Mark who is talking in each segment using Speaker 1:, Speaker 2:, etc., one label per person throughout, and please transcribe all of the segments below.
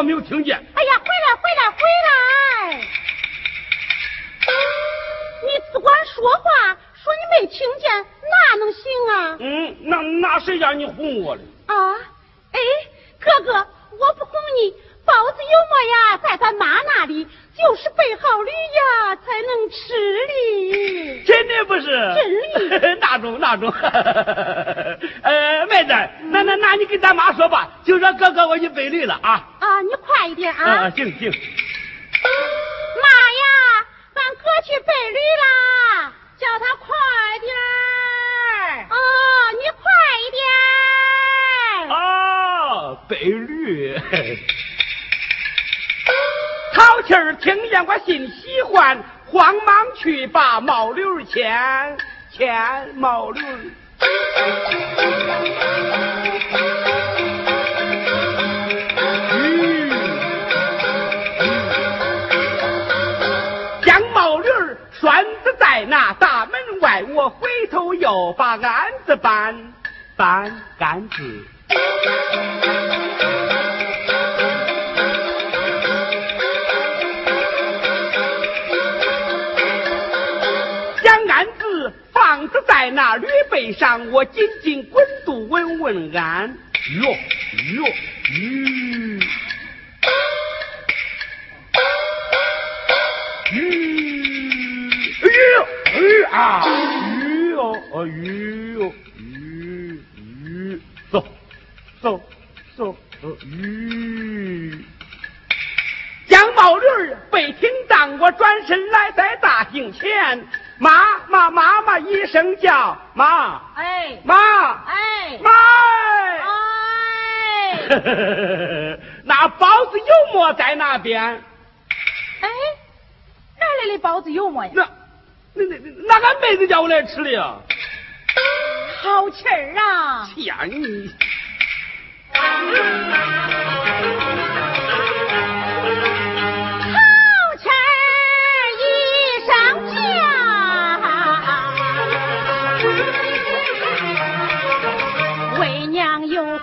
Speaker 1: 我
Speaker 2: 没有听见。
Speaker 1: 在那驴
Speaker 2: 背上，我紧紧滚肚问问鞍，哟哟咦，咦哎呦咦啊咦哦哦咦哦咦，走走走走咦，将毛驴背挺当，我转身来在大厅前。妈妈妈妈一声叫妈，
Speaker 1: 哎
Speaker 2: 妈，
Speaker 1: 哎
Speaker 2: 妈，哎，那包子有没在那边。
Speaker 1: 哎，哪来的包子有没呀？
Speaker 2: 那那那那俺妹子叫我来吃的呀。
Speaker 1: 好气儿啊！
Speaker 2: 天你。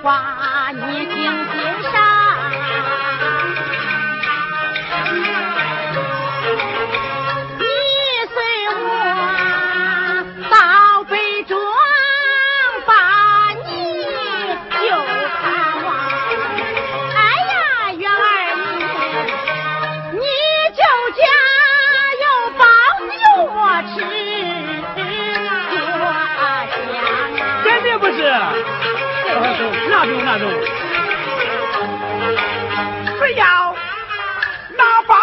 Speaker 1: 把你顶心上，你随我到北庄，把你望。哎呀，月儿你，你舅家有包子有馍吃，
Speaker 2: 多香啊！那就那就只要那包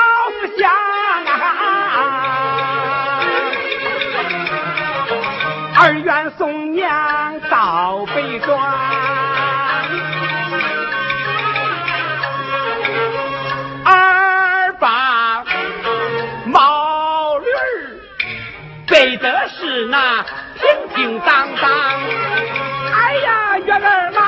Speaker 2: 厢儿愿送娘到北庄二八毛驴背的是那平平当当。在这儿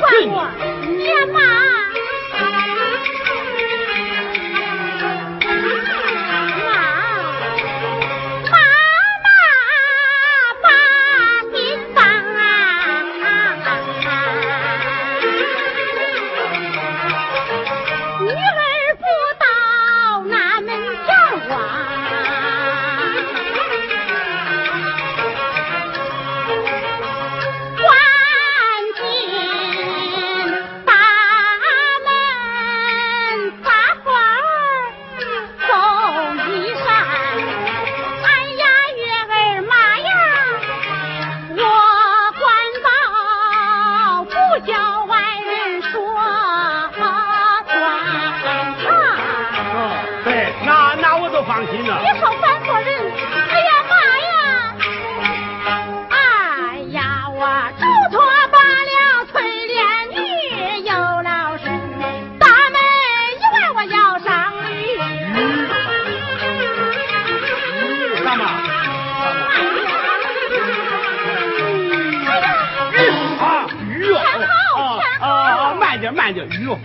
Speaker 1: 不管我叫外人说管他。哦，
Speaker 2: 对，那
Speaker 1: 那我就
Speaker 2: 放心了。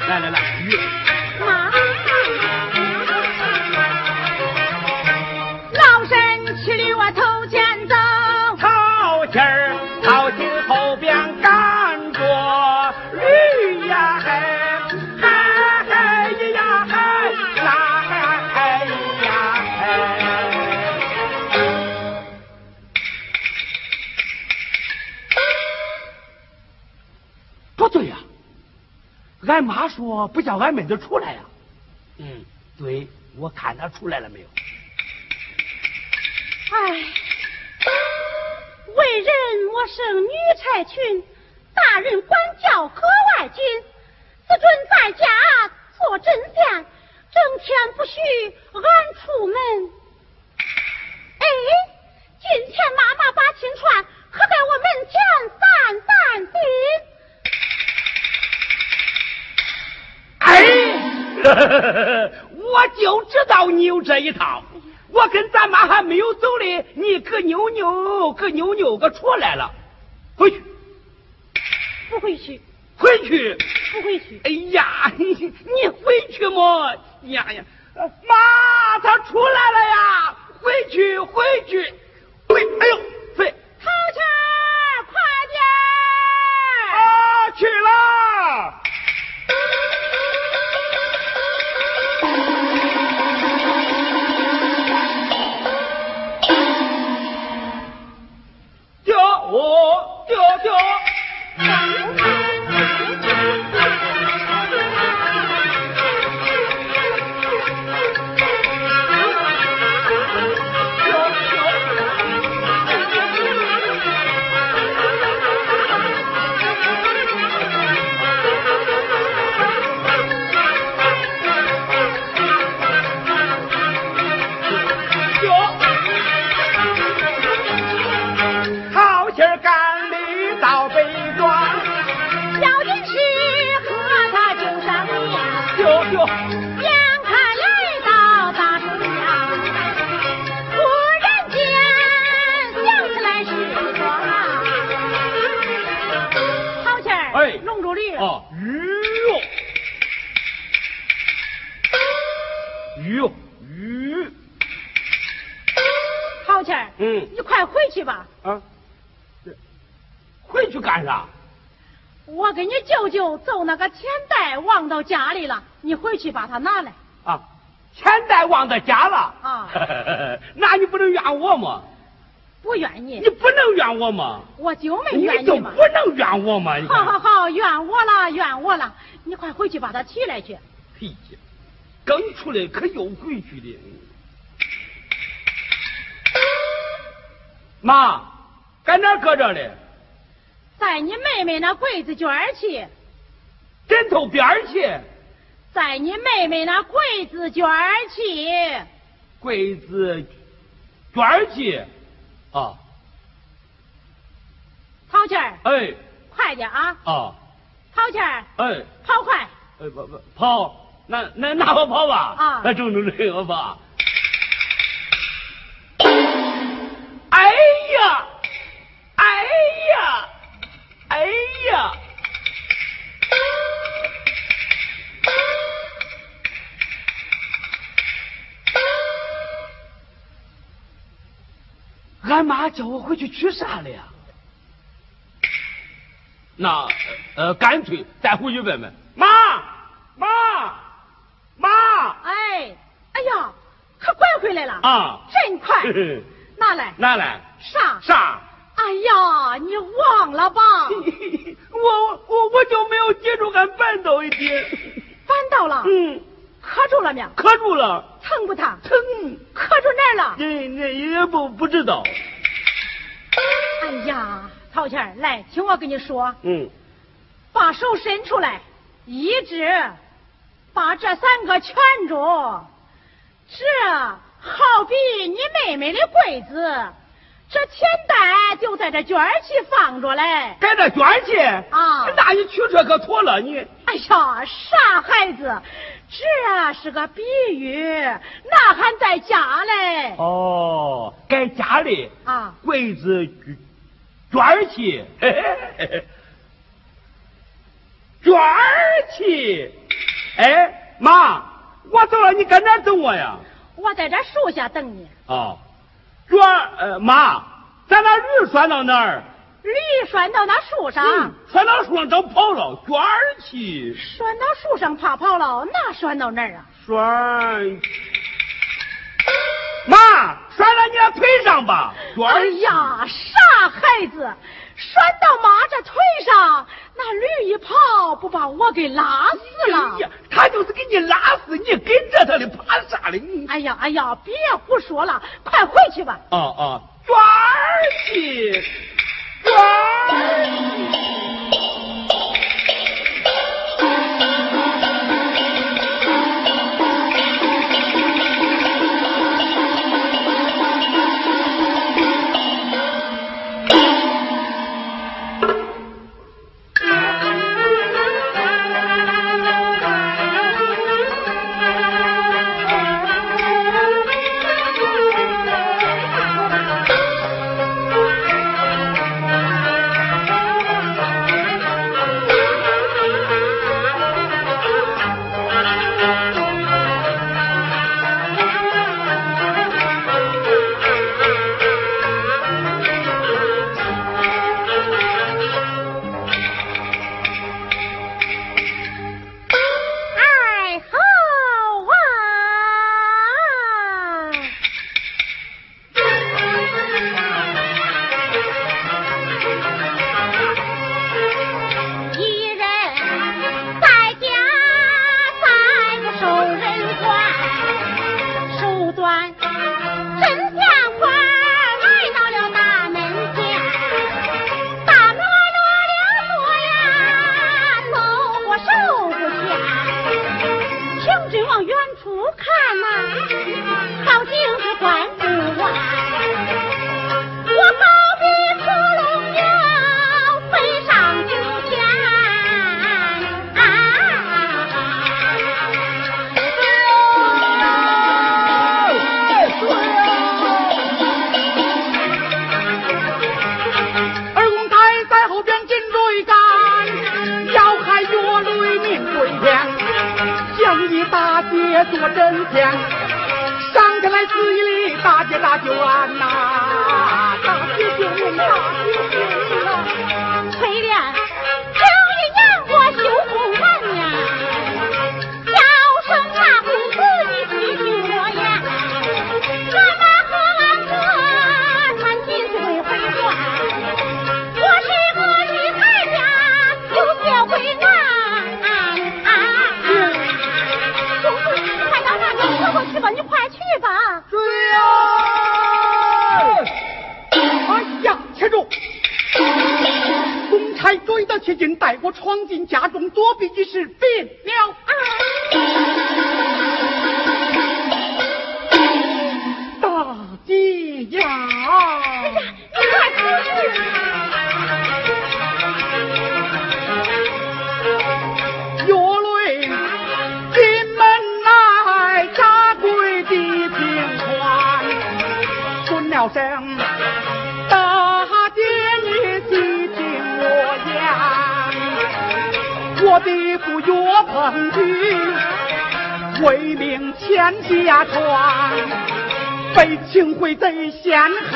Speaker 2: 来来来，鱼。俺妈说不叫俺妹子出来呀、嗯，对，我看她出来了没有？
Speaker 1: 哎，为人我生女才群，大人管教格外紧，只准在家做针线，整天不许俺出门。哎，今天妈妈把亲传可在我门前散散心。
Speaker 2: 哎，我就知道你有这一套。我跟咱妈还没有走嘞，你个妞妞，个妞妞个出来了，回去，
Speaker 1: 不回去，
Speaker 2: 回去。
Speaker 1: 不回去。
Speaker 2: 哎呀，你你回去么？呀呀，妈，他出来了呀！
Speaker 1: 把它拿来。
Speaker 2: 啊，钱袋忘在家了。
Speaker 1: 啊，
Speaker 2: 那你不能怨我吗？
Speaker 1: 不怨你
Speaker 2: 你，不能怨我吗？
Speaker 1: 我就没
Speaker 2: 你就
Speaker 1: 怨嘛。
Speaker 2: 不能怨我吗？
Speaker 1: 好好好，怨我了，怨我了，你快回去把它提来去。
Speaker 2: 嘿呀，刚出来可有规矩的。妈，搁哪儿搁着嘞？
Speaker 1: 在你妹妹那柜子角儿去，
Speaker 2: 枕头边儿去，
Speaker 1: 在你妹妹那柜子卷儿去。
Speaker 2: 柜子卷儿去。啊，
Speaker 1: 跑气儿，
Speaker 2: 哎
Speaker 1: 快点啊！
Speaker 2: 啊
Speaker 1: 跑气儿，
Speaker 2: 哎
Speaker 1: 跑快！
Speaker 2: 哎不不跑，那那那我跑吧。
Speaker 1: 啊
Speaker 2: 那中中这我跑。俺妈叫我回去取啥了呀？那呃，干脆再回去问问妈妈妈
Speaker 1: 哎，哎呀，可拐回来了！
Speaker 2: 啊！
Speaker 1: 真快，拿来
Speaker 2: 拿来
Speaker 1: 啥？
Speaker 2: 啥？
Speaker 1: 哎呀，你忘了吧？
Speaker 2: 我我我就没有接住，俺绊倒一点。
Speaker 1: 翻到了，
Speaker 2: 嗯，
Speaker 1: 磕住了没有？
Speaker 2: 磕住了，
Speaker 1: 疼不疼？
Speaker 2: 疼，
Speaker 1: 磕住哪儿了？
Speaker 2: 那那也不不知道。
Speaker 1: 哎呀，陶钱儿，来，听我跟你说，
Speaker 2: 嗯，
Speaker 1: 把手伸出来，一直，把这三个圈住，这好比你妹妹的柜子，这钱袋就在这卷起放着嘞。
Speaker 2: 在这卷起
Speaker 1: 啊？
Speaker 2: 那你取这可妥了你。
Speaker 1: 哎呀，傻孩子，这是个比喻，那还在家嘞？
Speaker 2: 哦，在家里
Speaker 1: 啊，
Speaker 2: 柜子卷起，卷起。哎，妈，我走了，你搁哪等我呀？
Speaker 1: 我在这树下等你。
Speaker 2: 啊，卷呃，妈，咱把驴拴到哪儿？
Speaker 1: 驴拴到那树上。
Speaker 2: 拴到树上都跑了，娟儿去。
Speaker 1: 拴到树上怕跑了，那拴到哪儿啊？
Speaker 2: 拴。妈，拴到你的腿上吧。
Speaker 1: 哎呀，傻孩子，拴到妈这腿上，那驴一跑，不把我给拉死了？
Speaker 2: 哎呀，他就是给你拉死，你跟着他的，怕啥嘞？你
Speaker 1: 哎呀哎呀，别胡说了，快回去吧。
Speaker 2: 啊啊，转去，不
Speaker 1: 看嘛。开，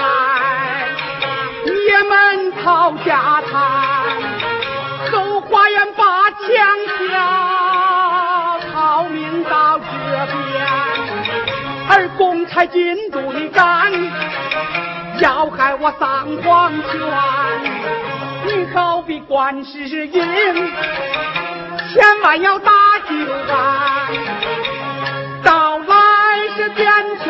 Speaker 1: 爷
Speaker 3: 们讨家谈，后花园把墙挑，逃命
Speaker 1: 到这边，而公差进度的赶，要害
Speaker 3: 我丧黄泉。你好比观世音，千万要打酒安，到来是变全？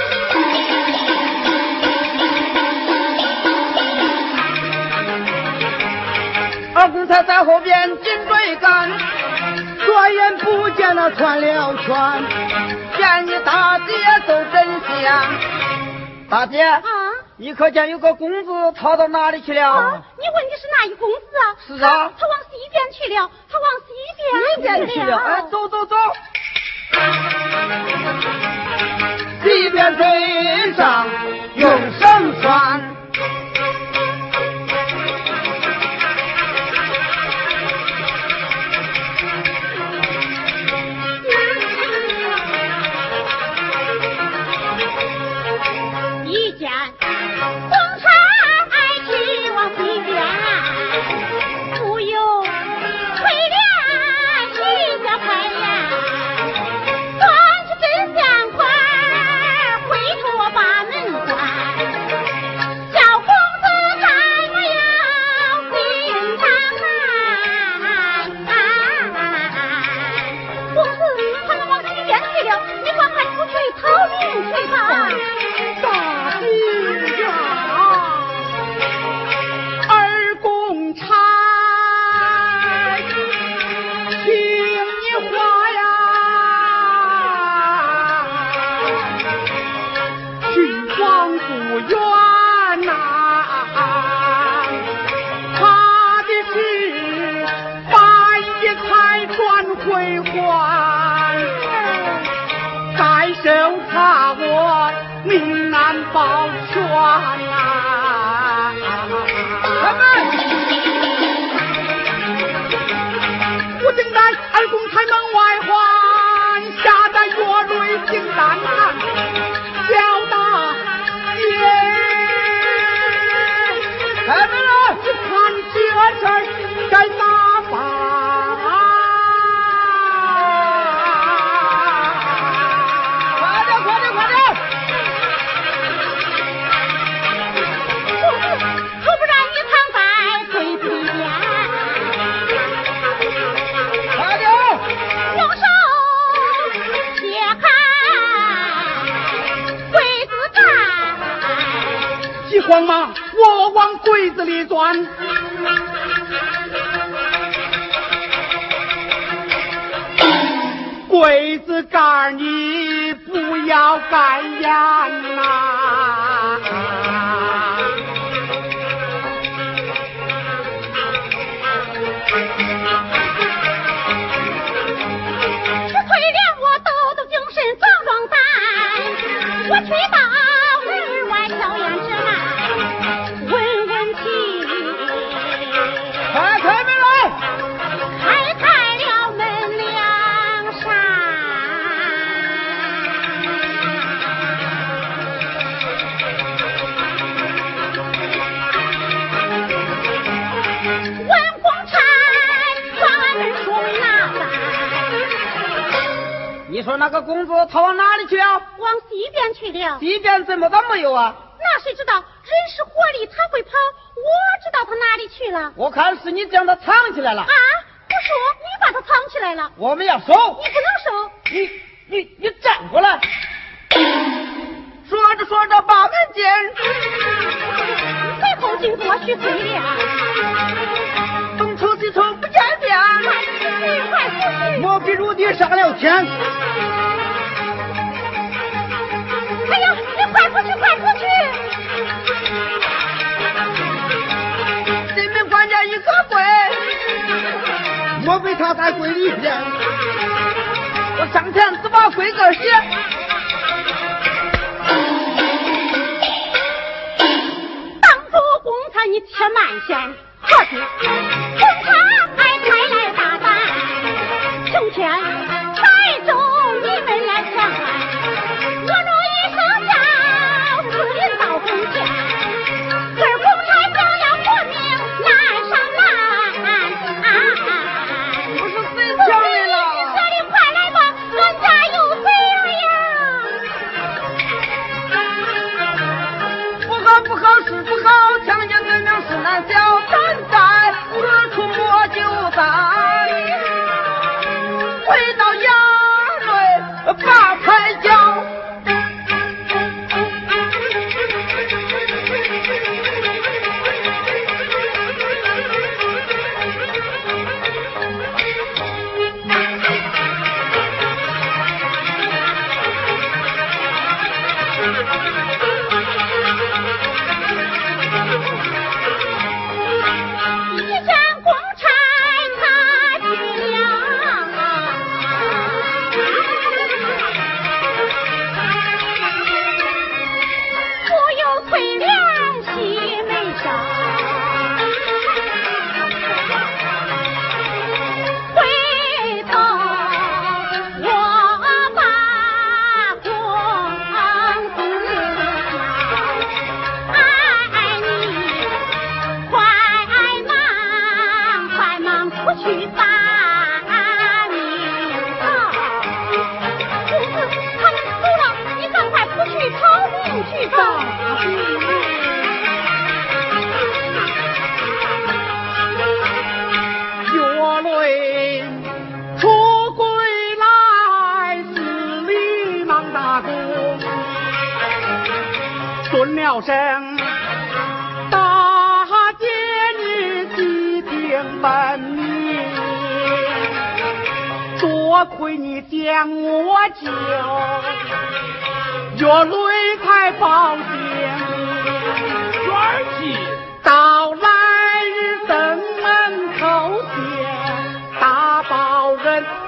Speaker 4: 我
Speaker 3: 在后边紧追赶，转眼不见了串了圈，见你大姐走真香。大姐
Speaker 1: 啊，
Speaker 3: 你可见有个公子逃到哪里去了？
Speaker 1: 啊，你问的是哪一公子啊？
Speaker 3: 是啊
Speaker 1: 他往西边去了，他往西边
Speaker 3: 去了。哎，
Speaker 1: 啊
Speaker 3: 走走走。西边追上用绳拴，
Speaker 1: 那
Speaker 3: 个公子他往哪里去了？
Speaker 1: 往西边去了。
Speaker 3: 西边怎么都没有啊？
Speaker 1: 那谁知道人是活的，他会跑，我知道他哪里去了。
Speaker 3: 我看是你将他藏起来了
Speaker 1: 啊，。不说你把他藏起来了，
Speaker 3: 我们要收。
Speaker 1: 你不能收。
Speaker 3: 你你你站过来！说着说着，把门进。
Speaker 1: 最后经过许翠莲，去，快出去！
Speaker 3: 莫比如地上了天。
Speaker 1: 哎呀，你快出去，快出去！
Speaker 3: 进门关键一个鬼，莫非他在鬼里边？我上前只把柜个写。
Speaker 1: 当主公差你且慢些，何必公差还开来大胆，成天带走你们来抢安。我若一声叫，四邻到跟前，二公差想要活命难上难。
Speaker 3: 不是谁抢的了？
Speaker 1: 这里快来吧，俺家有贼了呀！
Speaker 3: 不好不好是不好，强奸罪名是难消，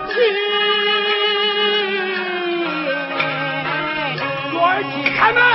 Speaker 3: 亲，我
Speaker 2: 儿进开门。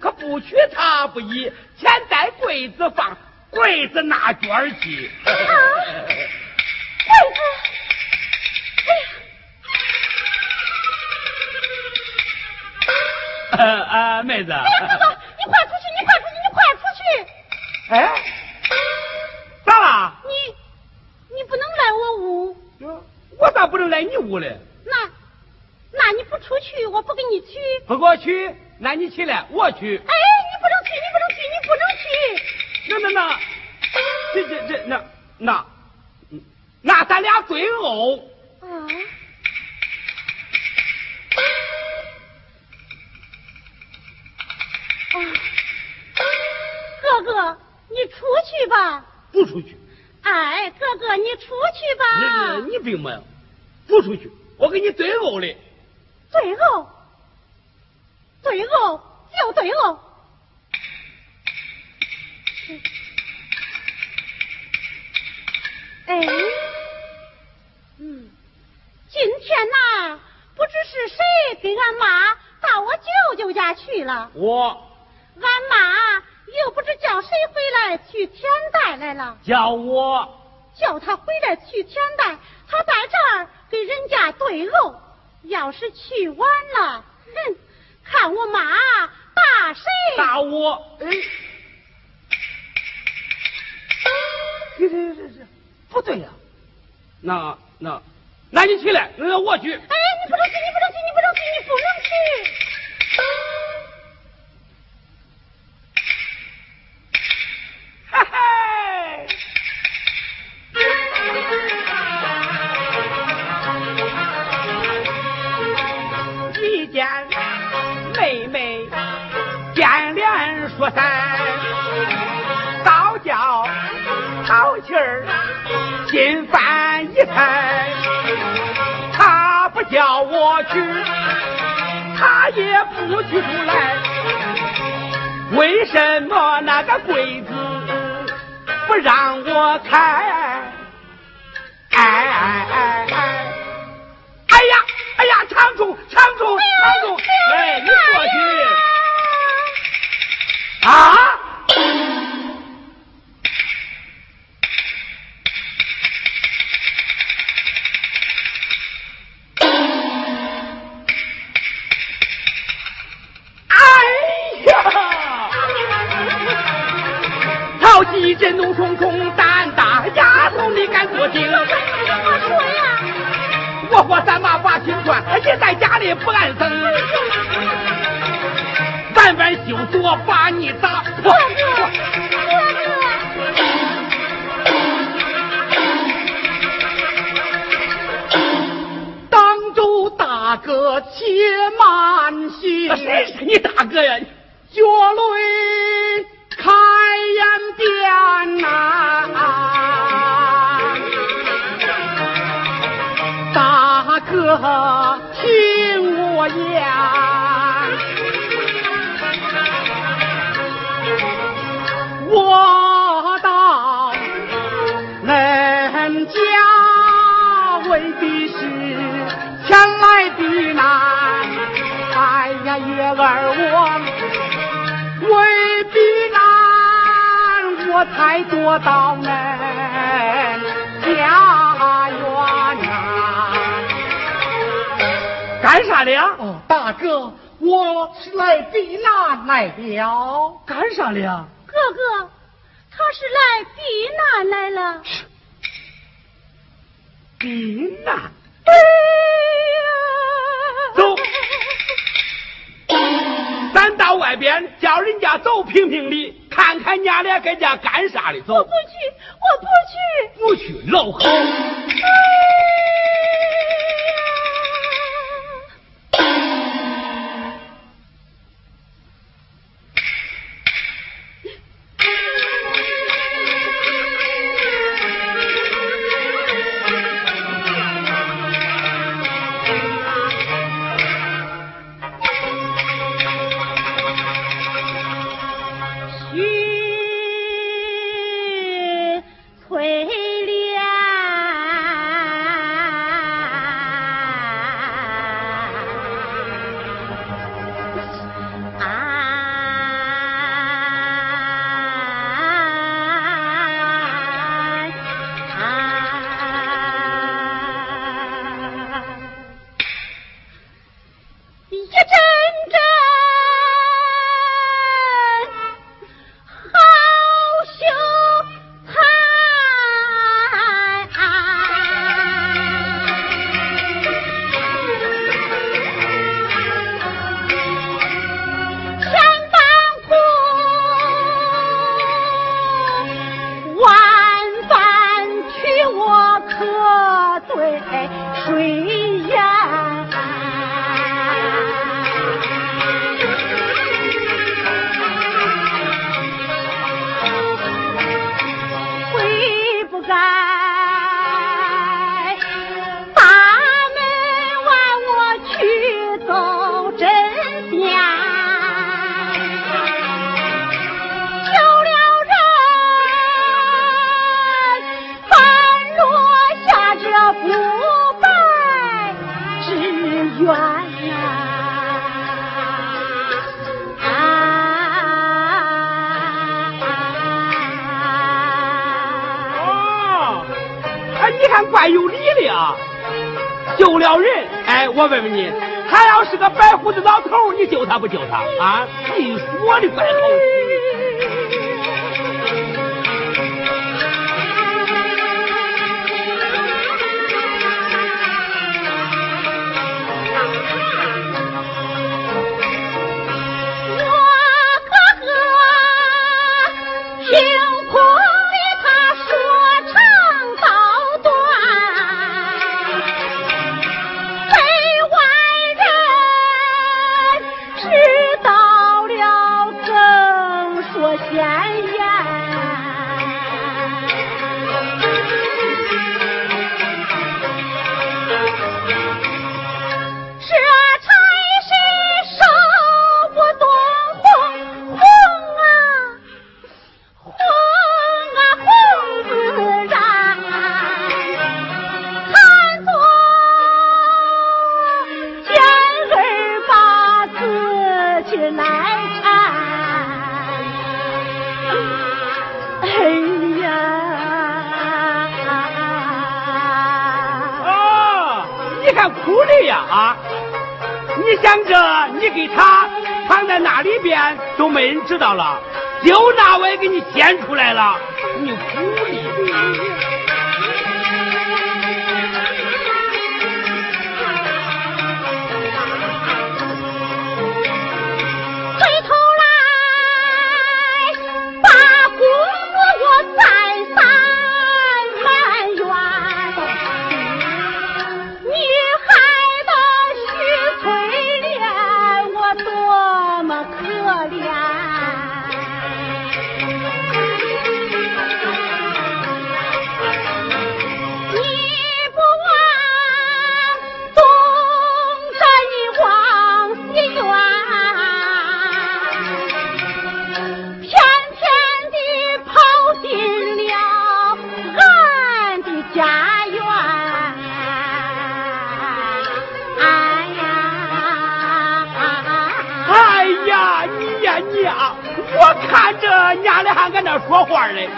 Speaker 2: 可不娶她不依，钱在柜子放，柜子拿娟儿媳。
Speaker 1: 啊，妹子，哎呀，
Speaker 2: 呃呃，妹子。
Speaker 1: 哎呀，哥哥，你快出去，你快出去，你快出去！
Speaker 2: 哎，咋啦？
Speaker 1: 你，你不能来我屋。
Speaker 2: 哟我咋不能来你屋嘞？
Speaker 1: 那，那你不出去，我不给你取。
Speaker 2: 不给我去，那你起来，我去。
Speaker 1: 哎，你不能去，你不能去，你不能去。
Speaker 2: 那那那，这这这那那，嗯那咱俩对殴。
Speaker 1: 啊。啊，哥哥，你出去吧。
Speaker 2: 不出去，
Speaker 1: 哎，哥哥，你出去吧。
Speaker 2: 你你病没有？不出去，我给你对殴的。
Speaker 1: 对殴，对殴就对殴。哎，嗯，今天呐，不知是谁给俺妈到我舅舅家去了，
Speaker 2: 我。
Speaker 1: 俺妈又不知叫谁回来取钱袋来了，
Speaker 2: 叫我。
Speaker 1: 叫他回来取钱袋，他在这儿给人家对殴，要是去晚了，哼，看我妈打谁！
Speaker 2: 打我。哎，这这这这不对呀、那那那你起来，那我去。
Speaker 1: 哎，你不能去，你不能去，你不能去，你不能去！
Speaker 2: 叫我去，他也不去出来。为什么那个柜子不让我开？哎哎哎哎！哎呀哎呀，长虫长虫长虫！哎，你过去啊！
Speaker 1: 冲冲，胆大丫头你敢做精？
Speaker 2: 哥哥，你听我说呀！
Speaker 1: 我和三妈把亲传，也在家里不安生。万般修左把你打
Speaker 2: 破。哥哥，
Speaker 1: 当周大哥且慢些。谁是你大哥呀？脚雷听我言。我到人家未必是前来避难，哎呀，月儿我未必难，我才躲到恁干啥的？
Speaker 3: 哦，大哥，我是来避难来了。
Speaker 1: 干啥的？
Speaker 2: 哥哥，他是来避难来了。
Speaker 1: 避难？
Speaker 2: 对
Speaker 1: 呀。走，咱到外边叫人家走评评理，看看娘俩搁家干啥的。走。
Speaker 2: 我不去，
Speaker 1: 我不去。不去，老好。sweet. 救了人，哎我问问你，他要是个白胡子老头，你救他不救他啊？你说的怪好你看哭的呀啊！你想着你给他藏在那里边，都没人知道了。就那我也给你掀出来了，你哭说话嘞，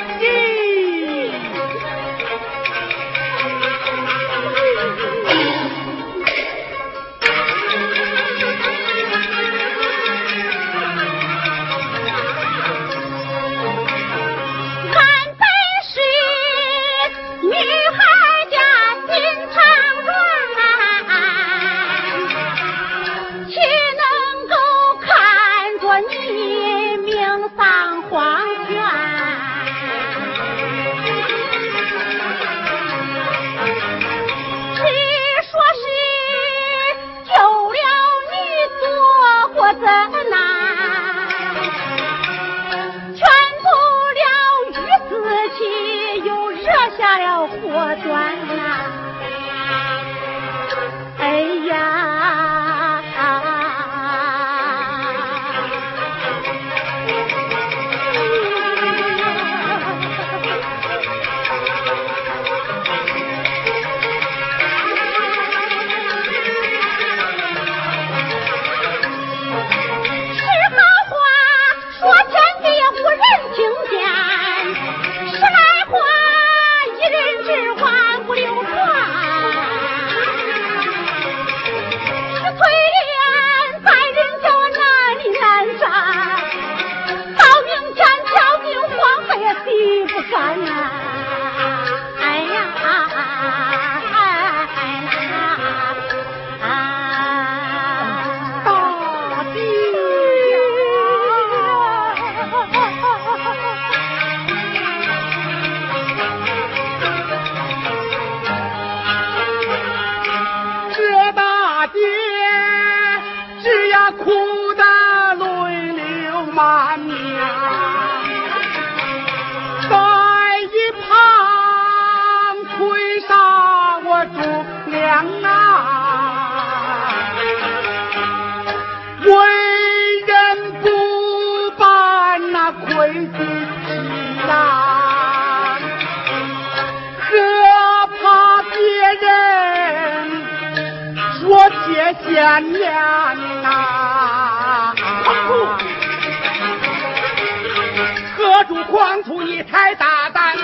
Speaker 2: 何处狂徒？你太大胆！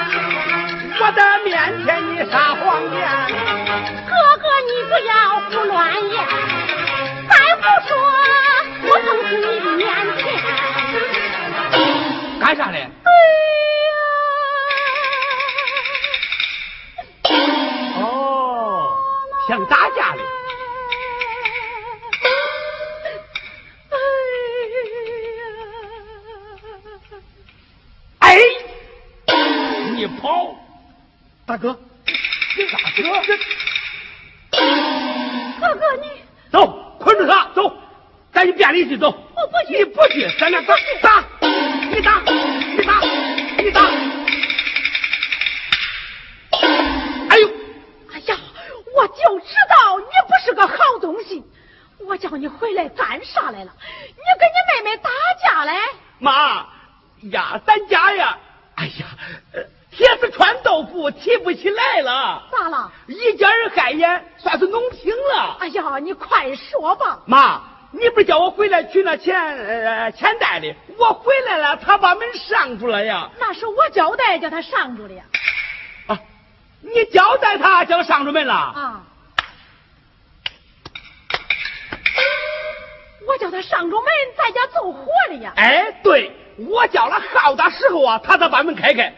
Speaker 2: 我的面前你撒谎言！
Speaker 5: 哥哥，你不要胡乱言！再胡说，我碰死你的面
Speaker 1: 前！干啥嘞？
Speaker 5: 哎
Speaker 1: 呀！哦，想打架嘞！
Speaker 2: 大哥，
Speaker 1: 你咋哥？
Speaker 5: 哥哥你
Speaker 1: 走，捆住他走，赶紧便利去走。
Speaker 5: 我不去，
Speaker 1: 你不去，咱俩打打，你打，你打，你打。哎呦，
Speaker 5: 哎呀，我就知道你不是个好东西，我叫你回来干啥来了？你跟你妹妹打架嘞？
Speaker 1: 妈呀，咱家呀，哎呀。铁子穿豆腐提不起来了？
Speaker 5: 咋了？
Speaker 1: 一家人嗨眼算是弄平了。
Speaker 5: 哎呀你快说吧。
Speaker 1: 妈你不是叫我回来取那钱呃钱袋的？我回来了他把门上住了呀。
Speaker 5: 那是我交代叫他上住的呀
Speaker 1: 啊你交代他叫上着门了。
Speaker 5: 啊。我叫他上着门在家做活的呀。
Speaker 1: 哎对
Speaker 2: 我叫了号的时候啊他才把门开开。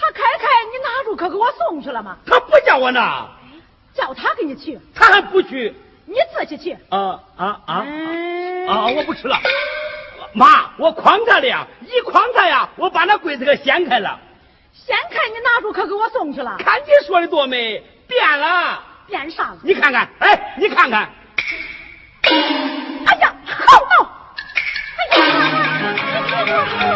Speaker 1: 他开开，你拿住可给我送去了吗？
Speaker 2: 他不叫我拿，
Speaker 1: 叫他给你去，
Speaker 2: 他还不去，
Speaker 1: 你自己去。
Speaker 2: 啊啊啊！啊，我不吃了。妈，我诓他了呀，一诓他呀，我把那柜子给掀开了。
Speaker 1: 掀开，你拿住可给我送去了。
Speaker 2: 看你说的多美，变了。
Speaker 1: 变啥了？
Speaker 2: 你看看，哎，你看看。
Speaker 1: 哎呀，好闹！哎呀。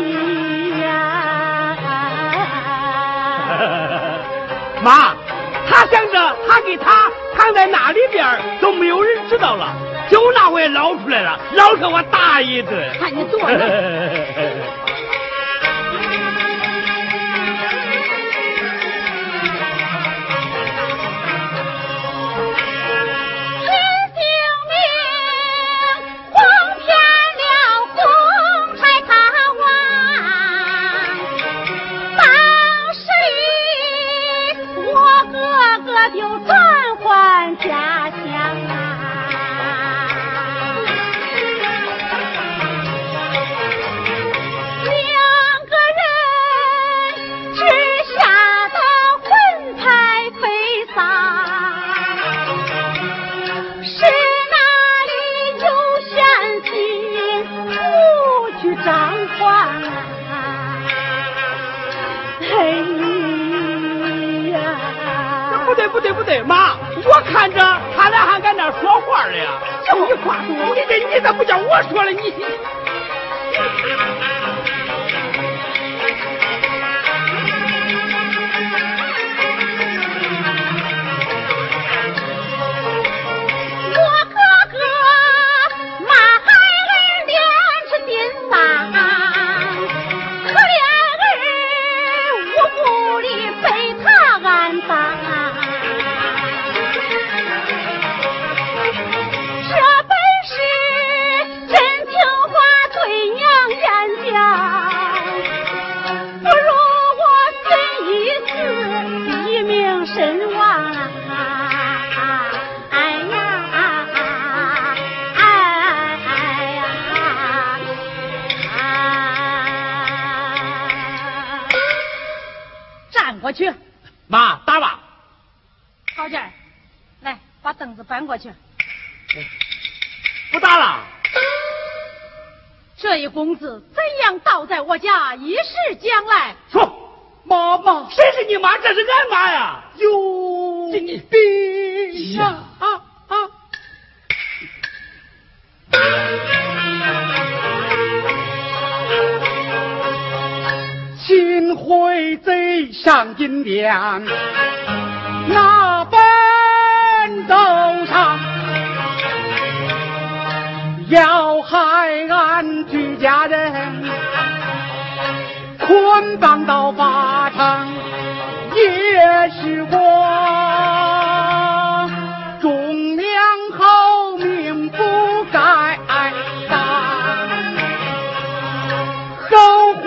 Speaker 1: 妈
Speaker 2: 他想着他给他躺在那里边都没有人知道了就那我也捞出来了捞上我打一顿
Speaker 1: 看你做的 看着他俩还搁那说话了呀，就
Speaker 6: 你话多，
Speaker 3: 你这你咋不叫我说了，你
Speaker 6: 你。搬过去。
Speaker 3: 不打了。
Speaker 6: 这一公子怎样倒在我家，一世将来。
Speaker 3: 说，妈妈，谁是你妈？这是俺妈呀。
Speaker 6: 哟，
Speaker 3: 陛下啊啊！秦桧贼上金殿，那本奏要害俺居家人，捆绑到法场，也是我忠良好命不该当，后花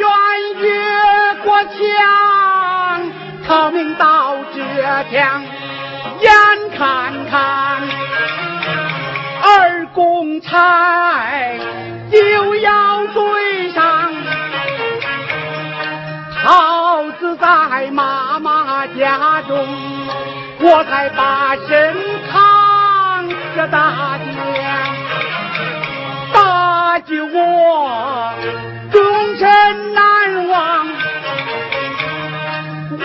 Speaker 3: 园越过墙，逃命到浙江，看看二公差就要追上。桃子在妈妈家中，我才把身藏着大江，大救我终身难忘。我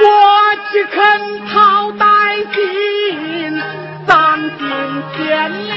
Speaker 3: 岂肯讨歹心，丧
Speaker 1: aunque a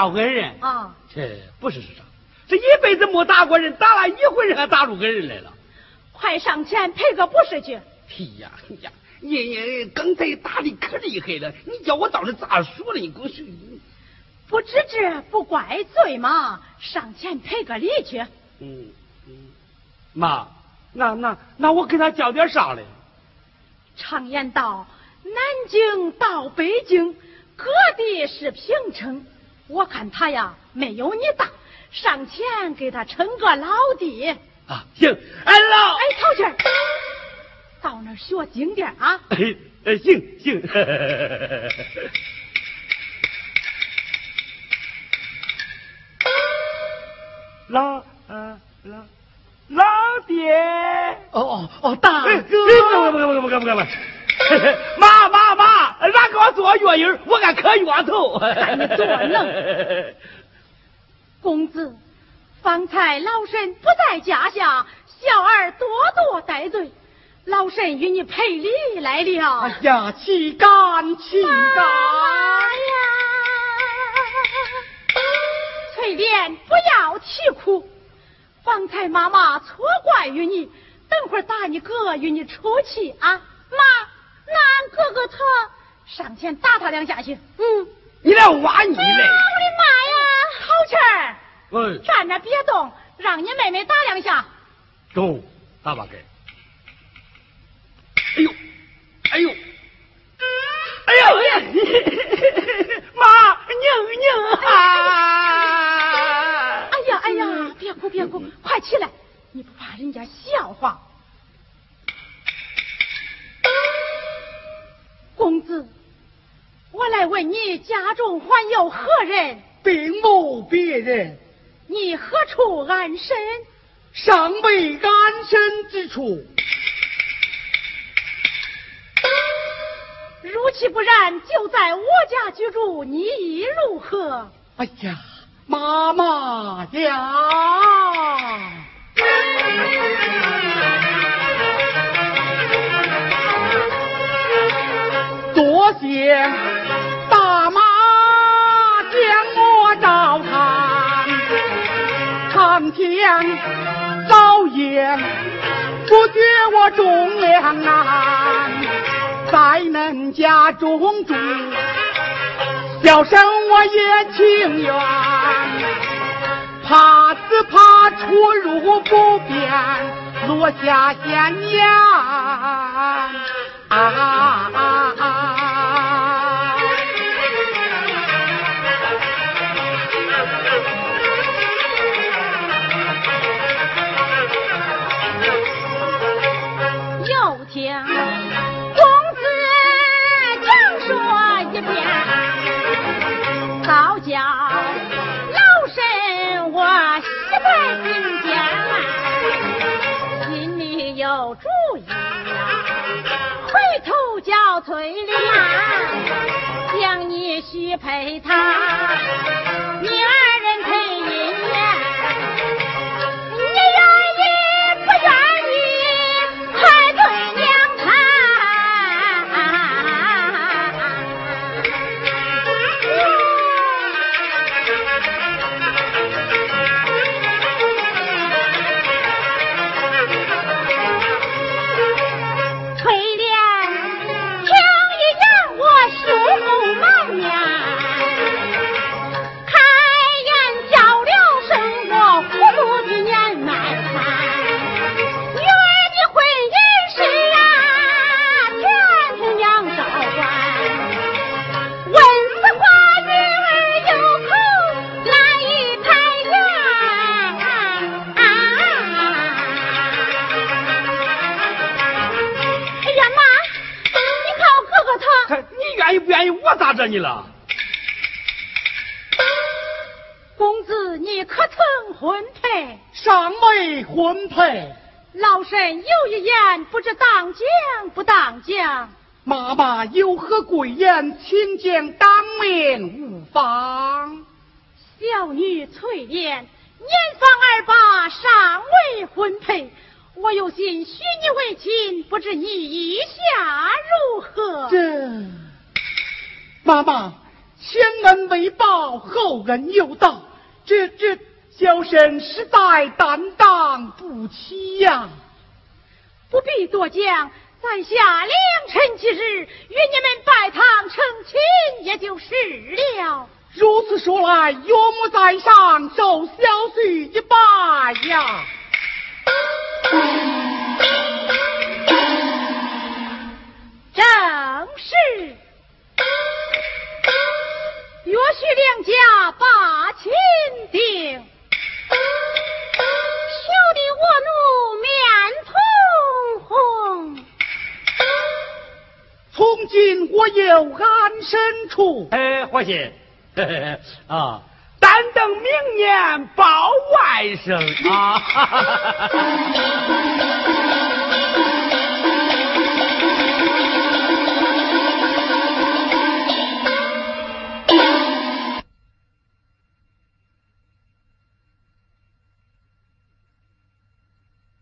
Speaker 1: 这
Speaker 3: 都叫恩人？
Speaker 6: 啊，
Speaker 3: 这不是是啥？这一辈子没打过人，打了一回人还打出个人来了。
Speaker 6: 快上前赔个不是去。
Speaker 3: 哎呀哎呀，你你刚才打的可厉害了，你叫我到底咋说了？你给我说，
Speaker 6: 不知这不怪罪嘛，上前赔个礼去。
Speaker 3: 嗯嗯，妈，那那那我给他叫点啥嘞？
Speaker 6: 常言道，南京到北京，各地是平城。我看他呀没有你大，上前给他称个老弟。
Speaker 3: 啊，行，俺老。
Speaker 6: 哎，曹庆，到那儿学经点啊。
Speaker 3: 哎，哎，行行。老，嗯，老。老爹，
Speaker 2: 哦哦哦，大哥，
Speaker 3: 不敢不敢不敢不敢不敢，妈。妈妈哪给我做月
Speaker 2: 影我敢磕冤头。
Speaker 6: 看你多能！公子，方才老身不在家下，小儿多多戴罪。老身与你赔礼来了。
Speaker 3: 哎呀，岂敢岂敢！
Speaker 6: 翠莲，不要啼哭。方才妈妈错怪于你，等会儿打你哥与你出气啊！
Speaker 1: 妈，那哥哥他
Speaker 6: 上前打他两下去。
Speaker 1: 嗯，
Speaker 2: 你来挖你嘞！我
Speaker 1: 的妈呀！
Speaker 6: 好气儿！
Speaker 2: 嗯，
Speaker 6: 站着别动，让你妹妹打两下。
Speaker 2: 中，打吧给。哎呦，哎呦，哎呦哎呀！妈，娘娘
Speaker 6: 啊！哎呀哎呀，别哭别哭，快起来！你不怕人家笑话？公子，我来问你，家中还有何人？
Speaker 3: 并无别人。
Speaker 6: 你何处安身？
Speaker 3: 尚未安身之处。
Speaker 6: 如其不然，就在我家居住，你意如何？
Speaker 3: 哎呀，妈妈呀！多谢大妈将我照看，长天早夜不觉我重量难。在恁家中住，小生我也情愿，怕只怕出入不便，落下闲言。
Speaker 1: 啊陪他。你
Speaker 2: 了，
Speaker 6: 公子，你可曾婚配？
Speaker 3: 尚未婚配。
Speaker 6: 老身有一言，不知当讲不当讲。
Speaker 3: 妈妈有何贵言，请讲当面无妨。
Speaker 6: 小女翠莲年方二八，尚未婚配，我有心许你为亲，不知你意下如何？
Speaker 3: 这。妈妈，前恩未报，后恩有道，这这小生实在担当不起呀！
Speaker 6: 不必多讲，在下良辰吉日与你们拜堂成亲，也就是了。
Speaker 3: 如此说来，岳母在上，受小婿一拜呀！
Speaker 6: 正是。岳许两家把亲定，
Speaker 1: 羞得我奴面通红。
Speaker 3: 从今我有安身处。
Speaker 2: 哎，伙计，啊，但等明年报外甥啊。